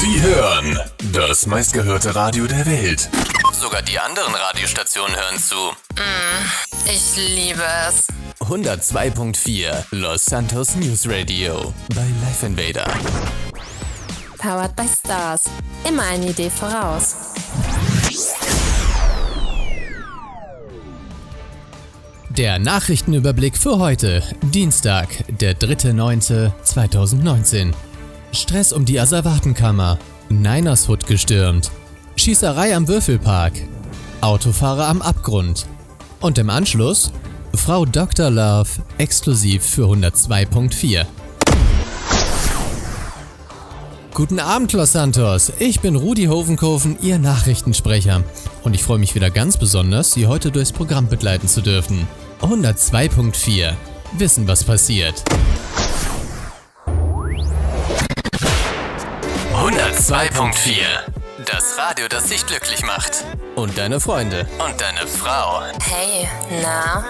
Sie hören das meistgehörte Radio der Welt. Sogar die anderen Radiostationen hören zu. Ich liebe es. 102.4 Los Santos News Radio bei Life Invader. Powered by Stars. Immer eine Idee voraus. Der Nachrichtenüberblick für heute, Dienstag, der 3.9.2019. Stress um die Asservatenkammer, Niners Hut gestürmt, Schießerei am Würfelpark, Autofahrer am Abgrund und im Anschluss Frau Dr. Love exklusiv für 102.4. Guten Abend, Los Santos. Ich bin Rudi Hovenkofen, Ihr Nachrichtensprecher. Und ich freue mich wieder ganz besonders, Sie heute durchs Programm begleiten zu dürfen. 102.4. Wissen, was passiert. 102.4 Das Radio, das dich glücklich macht. Und deine Freunde. Und deine Frau. Hey, na?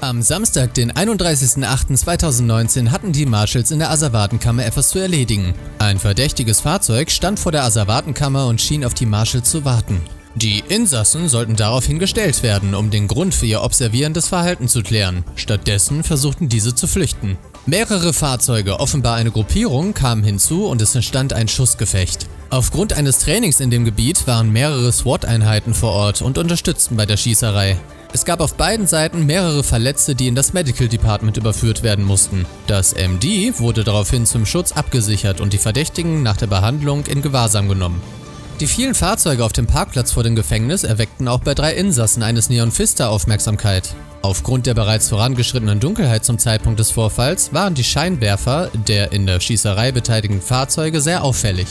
Am Samstag, den 31.08.2019, hatten die Marshals in der Asservatenkammer etwas zu erledigen. Ein verdächtiges Fahrzeug stand vor der Asservatenkammer und schien auf die Marshals zu warten. Die Insassen sollten daraufhin gestellt werden, um den Grund für ihr observierendes Verhalten zu klären. Stattdessen versuchten diese zu flüchten. Mehrere Fahrzeuge, offenbar eine Gruppierung, kamen hinzu und es entstand ein Schussgefecht. Aufgrund eines Trainings in dem Gebiet waren mehrere SWAT-Einheiten vor Ort und unterstützten bei der Schießerei. Es gab auf beiden Seiten mehrere Verletzte, die in das Medical Department überführt werden mussten. Das MD wurde daraufhin zum Schutz abgesichert und die Verdächtigen nach der Behandlung in Gewahrsam genommen. Die vielen Fahrzeuge auf dem Parkplatz vor dem Gefängnis erweckten auch bei drei Insassen eines Neon Vista Aufmerksamkeit. Aufgrund der bereits vorangeschrittenen Dunkelheit zum Zeitpunkt des Vorfalls waren die Scheinwerfer der in der Schießerei beteiligten Fahrzeuge sehr auffällig.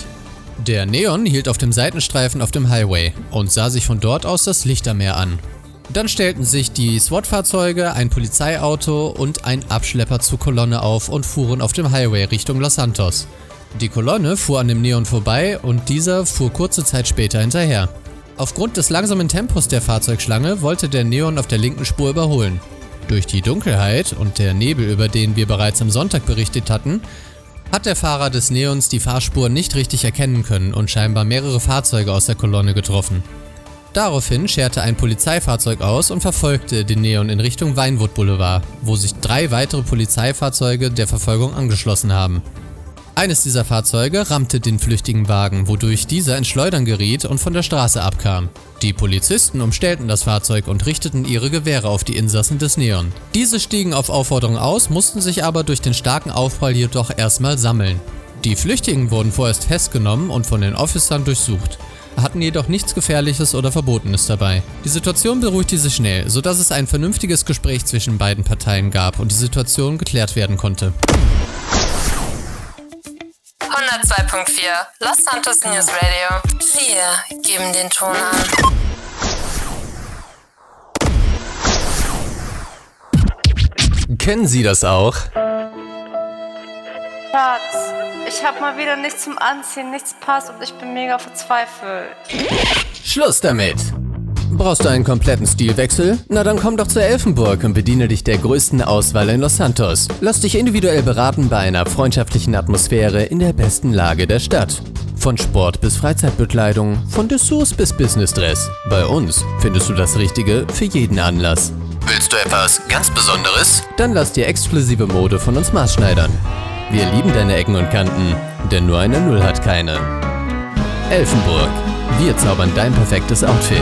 Der Neon hielt auf dem Seitenstreifen auf dem Highway und sah sich von dort aus das Lichtermeer an. Dann stellten sich die SWAT-Fahrzeuge, ein Polizeiauto und ein Abschlepper zur Kolonne auf und fuhren auf dem Highway Richtung Los Santos. Die Kolonne fuhr an dem Neon vorbei und dieser fuhr kurze Zeit später hinterher. Aufgrund des langsamen Tempos der Fahrzeugschlange wollte der Neon auf der linken Spur überholen. Durch die Dunkelheit und der Nebel, über den wir bereits am Sonntag berichtet hatten, hat der Fahrer des Neons die Fahrspur nicht richtig erkennen können und scheinbar mehrere Fahrzeuge aus der Kolonne getroffen. Daraufhin scherte ein Polizeifahrzeug aus und verfolgte den Neon in Richtung Weinwood Boulevard, wo sich drei weitere Polizeifahrzeuge der Verfolgung angeschlossen haben. Eines dieser Fahrzeuge rammte den flüchtigen Wagen, wodurch dieser ins Schleudern geriet und von der Straße abkam. Die Polizisten umstellten das Fahrzeug und richteten ihre Gewehre auf die Insassen des Neon. Diese stiegen auf Aufforderung aus, mussten sich aber durch den starken Aufprall jedoch erstmal sammeln. Die Flüchtigen wurden vorerst festgenommen und von den Officern durchsucht, hatten jedoch nichts Gefährliches oder Verbotenes dabei. Die Situation beruhigte sich schnell, sodass es ein vernünftiges Gespräch zwischen beiden Parteien gab und die Situation geklärt werden konnte. 102.4 Los Santos News Radio. Wir geben den Ton an. Kennen Sie das auch? Schatz, ich hab mal wieder nichts zum Anziehen, nichts passt und ich bin mega verzweifelt. Schluss damit! Brauchst du einen kompletten Stilwechsel? Na dann komm doch zur Elfenburg und bediene dich der größten Auswahl in Los Santos. Lass dich individuell beraten bei einer freundschaftlichen Atmosphäre in der besten Lage der Stadt. Von Sport bis Freizeitbekleidung, von Dessous bis Businessdress. Bei uns findest du das Richtige für jeden Anlass. Willst du etwas ganz Besonderes? Dann lass dir exklusive Mode von uns maßschneidern. Wir lieben deine Ecken und Kanten, denn nur eine Null hat keine. Elfenburg. Wir zaubern dein perfektes Outfit.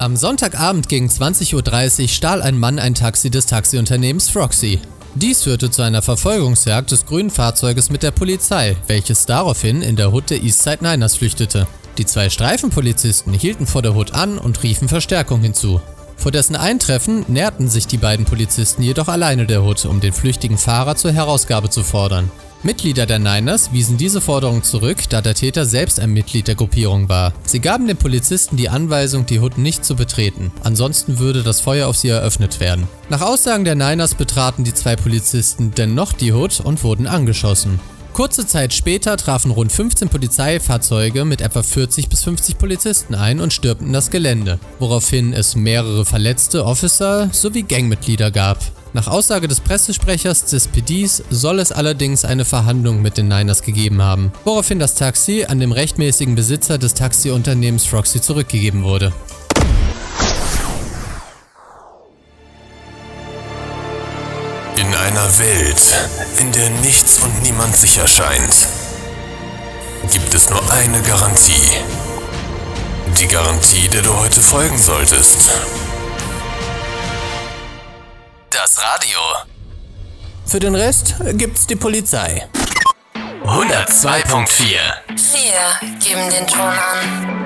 Am Sonntagabend gegen 20.30 Uhr stahl ein Mann ein Taxi des Taxiunternehmens Froxy. Dies führte zu einer Verfolgungsjagd des grünen Fahrzeuges mit der Polizei, welches daraufhin in der Hut der Eastside Niners flüchtete. Die zwei Streifenpolizisten hielten vor der Hut an und riefen Verstärkung hinzu. Vor dessen Eintreffen näherten sich die beiden Polizisten jedoch alleine der Hut, um den flüchtigen Fahrer zur Herausgabe zu fordern. Mitglieder der Niners wiesen diese Forderung zurück, da der Täter selbst ein Mitglied der Gruppierung war. Sie gaben den Polizisten die Anweisung, die Hut nicht zu betreten, ansonsten würde das Feuer auf sie eröffnet werden. Nach Aussagen der Niners betraten die zwei Polizisten dennoch die Hut und wurden angeschossen. Kurze Zeit später trafen rund 15 Polizeifahrzeuge mit etwa 40 bis 50 Polizisten ein und stürmten das Gelände, woraufhin es mehrere verletzte Officer sowie Gangmitglieder gab. Nach Aussage des Pressesprechers des PDs soll es allerdings eine Verhandlung mit den Niners gegeben haben, woraufhin das Taxi an dem rechtmäßigen Besitzer des Taxiunternehmens Roxy zurückgegeben wurde. In einer Welt, in der nichts und niemand sicher scheint, gibt es nur eine Garantie. Die Garantie, der du heute folgen solltest. Das Radio. Für den Rest gibt's die Polizei. 102.4. Wir geben den Ton an.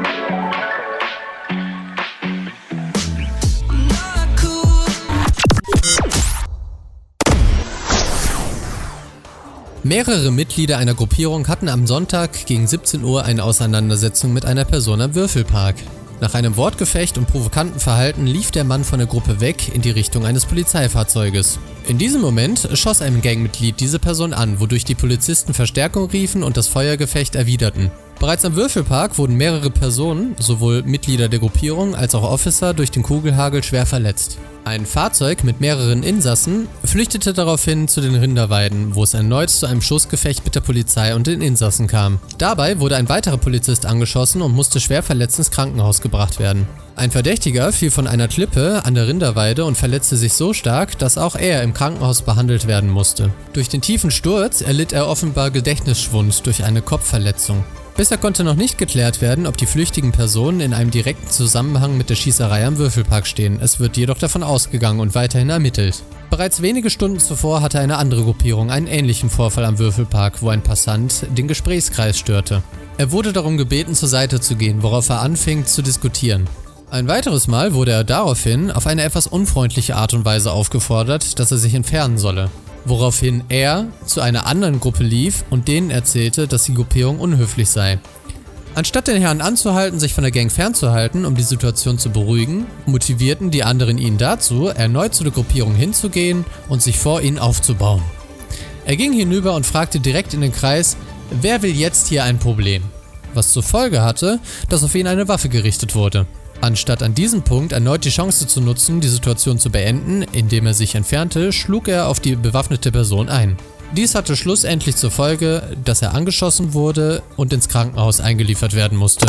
Mehrere Mitglieder einer Gruppierung hatten am Sonntag gegen 17 Uhr eine Auseinandersetzung mit einer Person am Würfelpark. Nach einem Wortgefecht und provokanten Verhalten lief der Mann von der Gruppe weg in die Richtung eines Polizeifahrzeuges. In diesem Moment schoss ein Gangmitglied diese Person an, wodurch die Polizisten Verstärkung riefen und das Feuergefecht erwiderten. Bereits am Würfelpark wurden mehrere Personen, sowohl Mitglieder der Gruppierung als auch Officer, durch den Kugelhagel schwer verletzt. Ein Fahrzeug mit mehreren Insassen flüchtete daraufhin zu den Rinderweiden, wo es erneut zu einem Schussgefecht mit der Polizei und den Insassen kam. Dabei wurde ein weiterer Polizist angeschossen und musste schwer verletzt ins Krankenhaus gebracht werden. Ein Verdächtiger fiel von einer Klippe an der Rinderweide und verletzte sich so stark, dass auch er im Krankenhaus behandelt werden musste. Durch den tiefen Sturz erlitt er offenbar Gedächtnisschwund durch eine Kopfverletzung. Bisher konnte noch nicht geklärt werden, ob die flüchtigen Personen in einem direkten Zusammenhang mit der Schießerei am Würfelpark stehen. Es wird jedoch davon ausgegangen und weiterhin ermittelt. Bereits wenige Stunden zuvor hatte eine andere Gruppierung einen ähnlichen Vorfall am Würfelpark, wo ein Passant den Gesprächskreis störte. Er wurde darum gebeten, zur Seite zu gehen, worauf er anfing zu diskutieren. Ein weiteres Mal wurde er daraufhin auf eine etwas unfreundliche Art und Weise aufgefordert, dass er sich entfernen solle. Woraufhin er zu einer anderen Gruppe lief und denen erzählte, dass die Gruppierung unhöflich sei. Anstatt den Herrn anzuhalten, sich von der Gang fernzuhalten, um die Situation zu beruhigen, motivierten die anderen ihn dazu, erneut zu der Gruppierung hinzugehen und sich vor ihnen aufzubauen. Er ging hinüber und fragte direkt in den Kreis, wer will jetzt hier ein Problem? Was zur Folge hatte, dass auf ihn eine Waffe gerichtet wurde. Anstatt an diesem Punkt erneut die Chance zu nutzen, die Situation zu beenden, indem er sich entfernte, schlug er auf die bewaffnete Person ein. Dies hatte schlussendlich zur Folge, dass er angeschossen wurde und ins Krankenhaus eingeliefert werden musste.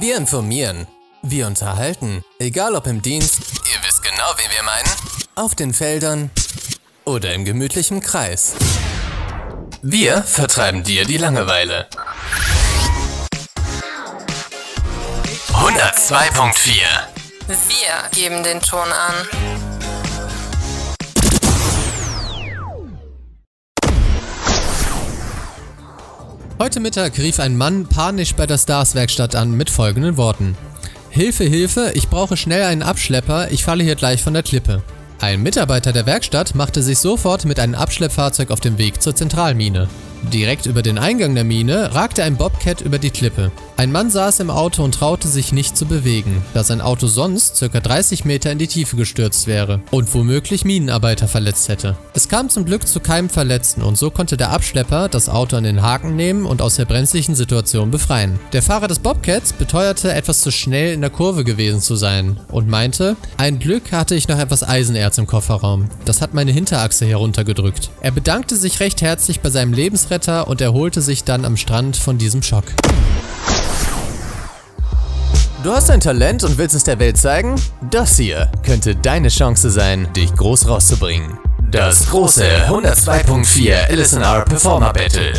Wir informieren. Wir unterhalten. Egal ob im Dienst, ihr wisst genau, wen wir meinen, auf den Feldern oder im gemütlichen Kreis. Wir vertreiben dir die Langeweile. 102.4 Wir geben den Ton an. Heute Mittag rief ein Mann panisch bei der Stars-Werkstatt an mit folgenden Worten. Hilfe, Hilfe, ich brauche schnell einen Abschlepper, ich falle hier gleich von der Klippe. Ein Mitarbeiter der Werkstatt machte sich sofort mit einem Abschleppfahrzeug auf den Weg zur Zentralmine. Direkt über den Eingang der Mine ragte ein Bobcat über die Klippe. Ein Mann saß im Auto und traute sich nicht zu bewegen, da sein Auto sonst ca. 30 Meter in die Tiefe gestürzt wäre und womöglich Minenarbeiter verletzt hätte. Es kam zum Glück zu keinem Verletzten und so konnte der Abschlepper das Auto an den Haken nehmen und aus der brenzlichen Situation befreien. Der Fahrer des Bobcats beteuerte, etwas zu schnell in der Kurve gewesen zu sein und meinte, ein Glück hatte ich noch etwas Eisenerz im Kofferraum. Das hat meine Hinterachse heruntergedrückt. Er bedankte sich recht herzlich bei seinem Lebensretter und erholte sich dann am Strand von diesem Schock. Du hast ein Talent und willst es der Welt zeigen? Das hier könnte deine Chance sein, dich groß rauszubringen. Das große 102.4 LSNR Performer Battle.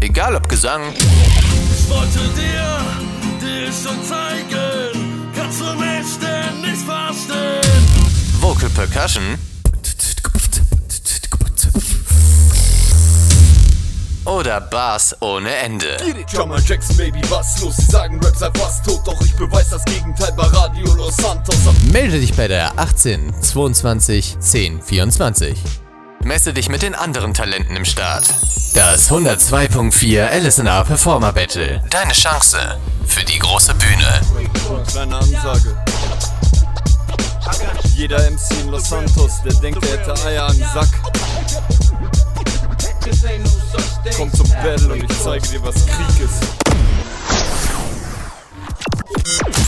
Egal ob Gesang, Ich wollte dir die schon zeigen, kannst du mich denn nicht verstehen? Vocal Percussion oder Bass ohne Ende. Drummer Jackson, Baby, was los? Sie sagen, Rap sei fast tot, doch ich beweis das Gegenteil bei Radio Los Santos. Melde dich bei der 18 22 10 24. Messe dich mit den anderen Talenten im Start. Das 102.4 LSNR Performer Battle. Deine Chance für die große Bühne. Kleine Ansage. Jeder MC in Los Santos, der denkt, er hätte Eier am Sack. Komm zum Battle und ich zeige dir, was Krieg ist.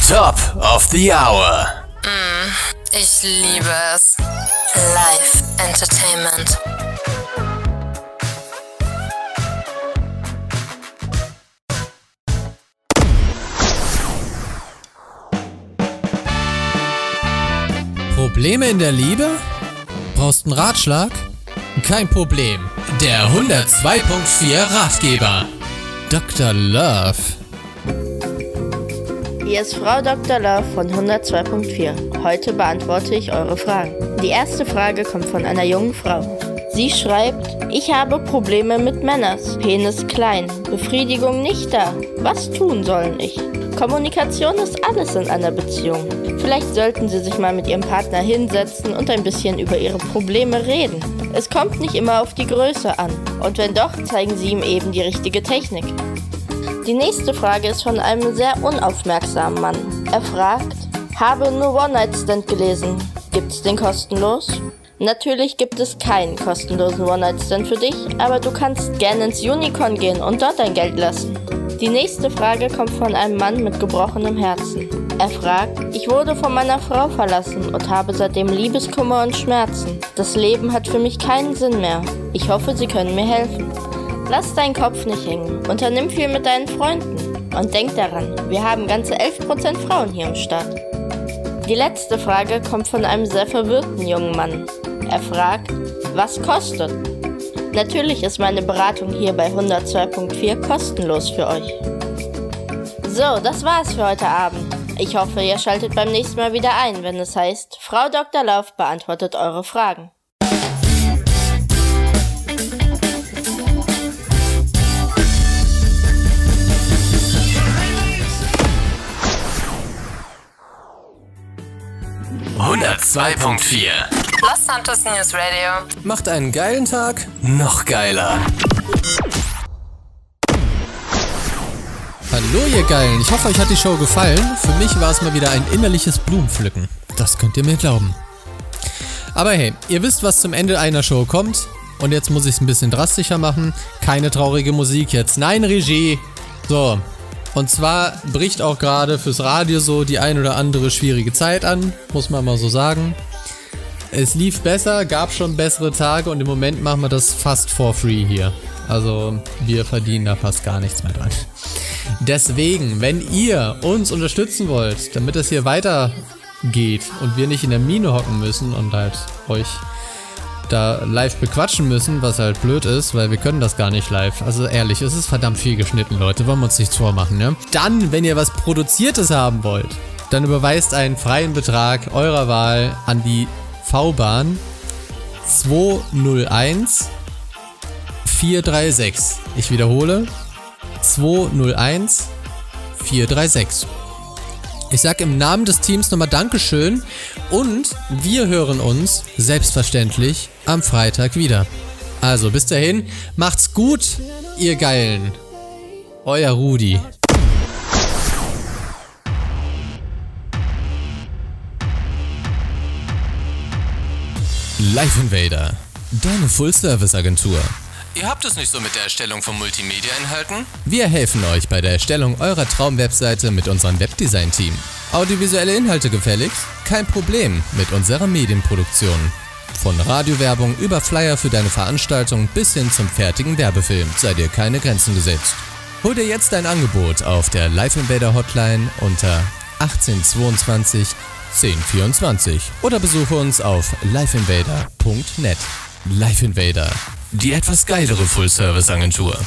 Top of the Hour. Ich liebe es. Live Entertainment. Probleme in der Liebe? Brauchst einen Ratschlag? Kein Problem. Der 102.4 Ratgeber. Dr. Love. Hier ist Frau Dr. Love von 102.4. Heute beantworte ich eure Fragen. Die erste Frage kommt von einer jungen Frau. Sie schreibt, ich habe Probleme mit Männers. Penis klein, Befriedigung nicht da. Was tun sollen ich? Kommunikation ist alles in einer Beziehung. Vielleicht sollten Sie sich mal mit Ihrem Partner hinsetzen und ein bisschen über Ihre Probleme reden. Es kommt nicht immer auf die Größe an. Und wenn doch, zeigen Sie ihm eben die richtige Technik. Die nächste Frage ist von einem sehr unaufmerksamen Mann. Er fragt, habe nur One-Night-Stand gelesen. Gibt's den kostenlos? Natürlich gibt es keinen kostenlosen One-Night-Stand für dich, aber du kannst gerne ins Unicorn gehen und dort dein Geld lassen. Die nächste Frage kommt von einem Mann mit gebrochenem Herzen. Er fragt, ich wurde von meiner Frau verlassen und habe seitdem Liebeskummer und Schmerzen. Das Leben hat für mich keinen Sinn mehr. Ich hoffe, Sie können mir helfen. Lass deinen Kopf nicht hängen. Unternimm viel mit deinen Freunden. Und denk daran, wir haben ganze 11% Frauen hier im Stadt. Die letzte Frage kommt von einem sehr verwirrten jungen Mann. Er fragt, was kostet? Natürlich ist meine Beratung hier bei 102.4 kostenlos für euch. So, das war's für heute Abend. Ich hoffe, ihr schaltet beim nächsten Mal wieder ein, wenn es heißt, Frau Dr. Lauf beantwortet eure Fragen. .4 Los Santos News Radio. Macht einen geilen Tag. Noch geiler. Hallo ihr Geilen, ich hoffe euch hat die Show gefallen. Für mich war es mal wieder ein innerliches Blumenpflücken. Das könnt ihr mir glauben. Aber hey, ihr wisst, was zum Ende einer Show kommt. Und jetzt muss ich es ein bisschen drastischer machen. Keine traurige Musik jetzt. Nein, Regie. So. Und zwar bricht auch gerade fürs Radio so die ein oder andere schwierige Zeit an, muss man mal so sagen. Es lief besser, gab schon bessere Tage und im Moment machen wir das fast for free hier. Also wir verdienen da fast gar nichts mehr dran. Deswegen, wenn ihr uns unterstützen wollt, damit es hier weitergeht und wir nicht in der Mine hocken müssen und halt euch da live bequatschen müssen, was halt blöd ist, weil wir können das gar nicht live. Also ehrlich, es ist verdammt viel geschnitten, Leute, wollen wir uns nichts vormachen, ne? Dann, wenn ihr was Produziertes haben wollt, dann überweist einen freien Betrag eurer Wahl an die V-Bahn 201 436. Ich wiederhole, 201 436. Ich sag im Namen des Teams nochmal Dankeschön und wir hören uns selbstverständlich am Freitag wieder. Also bis dahin, macht's gut, ihr Geilen. Euer Rudi. Live Invader, deine Full-Service-Agentur. Ihr habt es nicht so mit der Erstellung von Multimedia-Inhalten? Wir helfen euch bei der Erstellung eurer Traumwebseite mit unserem Webdesign-Team. Audiovisuelle Inhalte gefälligst? Kein Problem mit unserer Medienproduktion. Von Radiowerbung über Flyer für deine Veranstaltung bis hin zum fertigen Werbefilm sei dir keine Grenzen gesetzt. Hol dir jetzt dein Angebot auf der Live Invader Hotline unter 1822 1024 oder besuche uns auf liveinvader.net. Live Invader, die etwas geilere Full-Service-Agentur.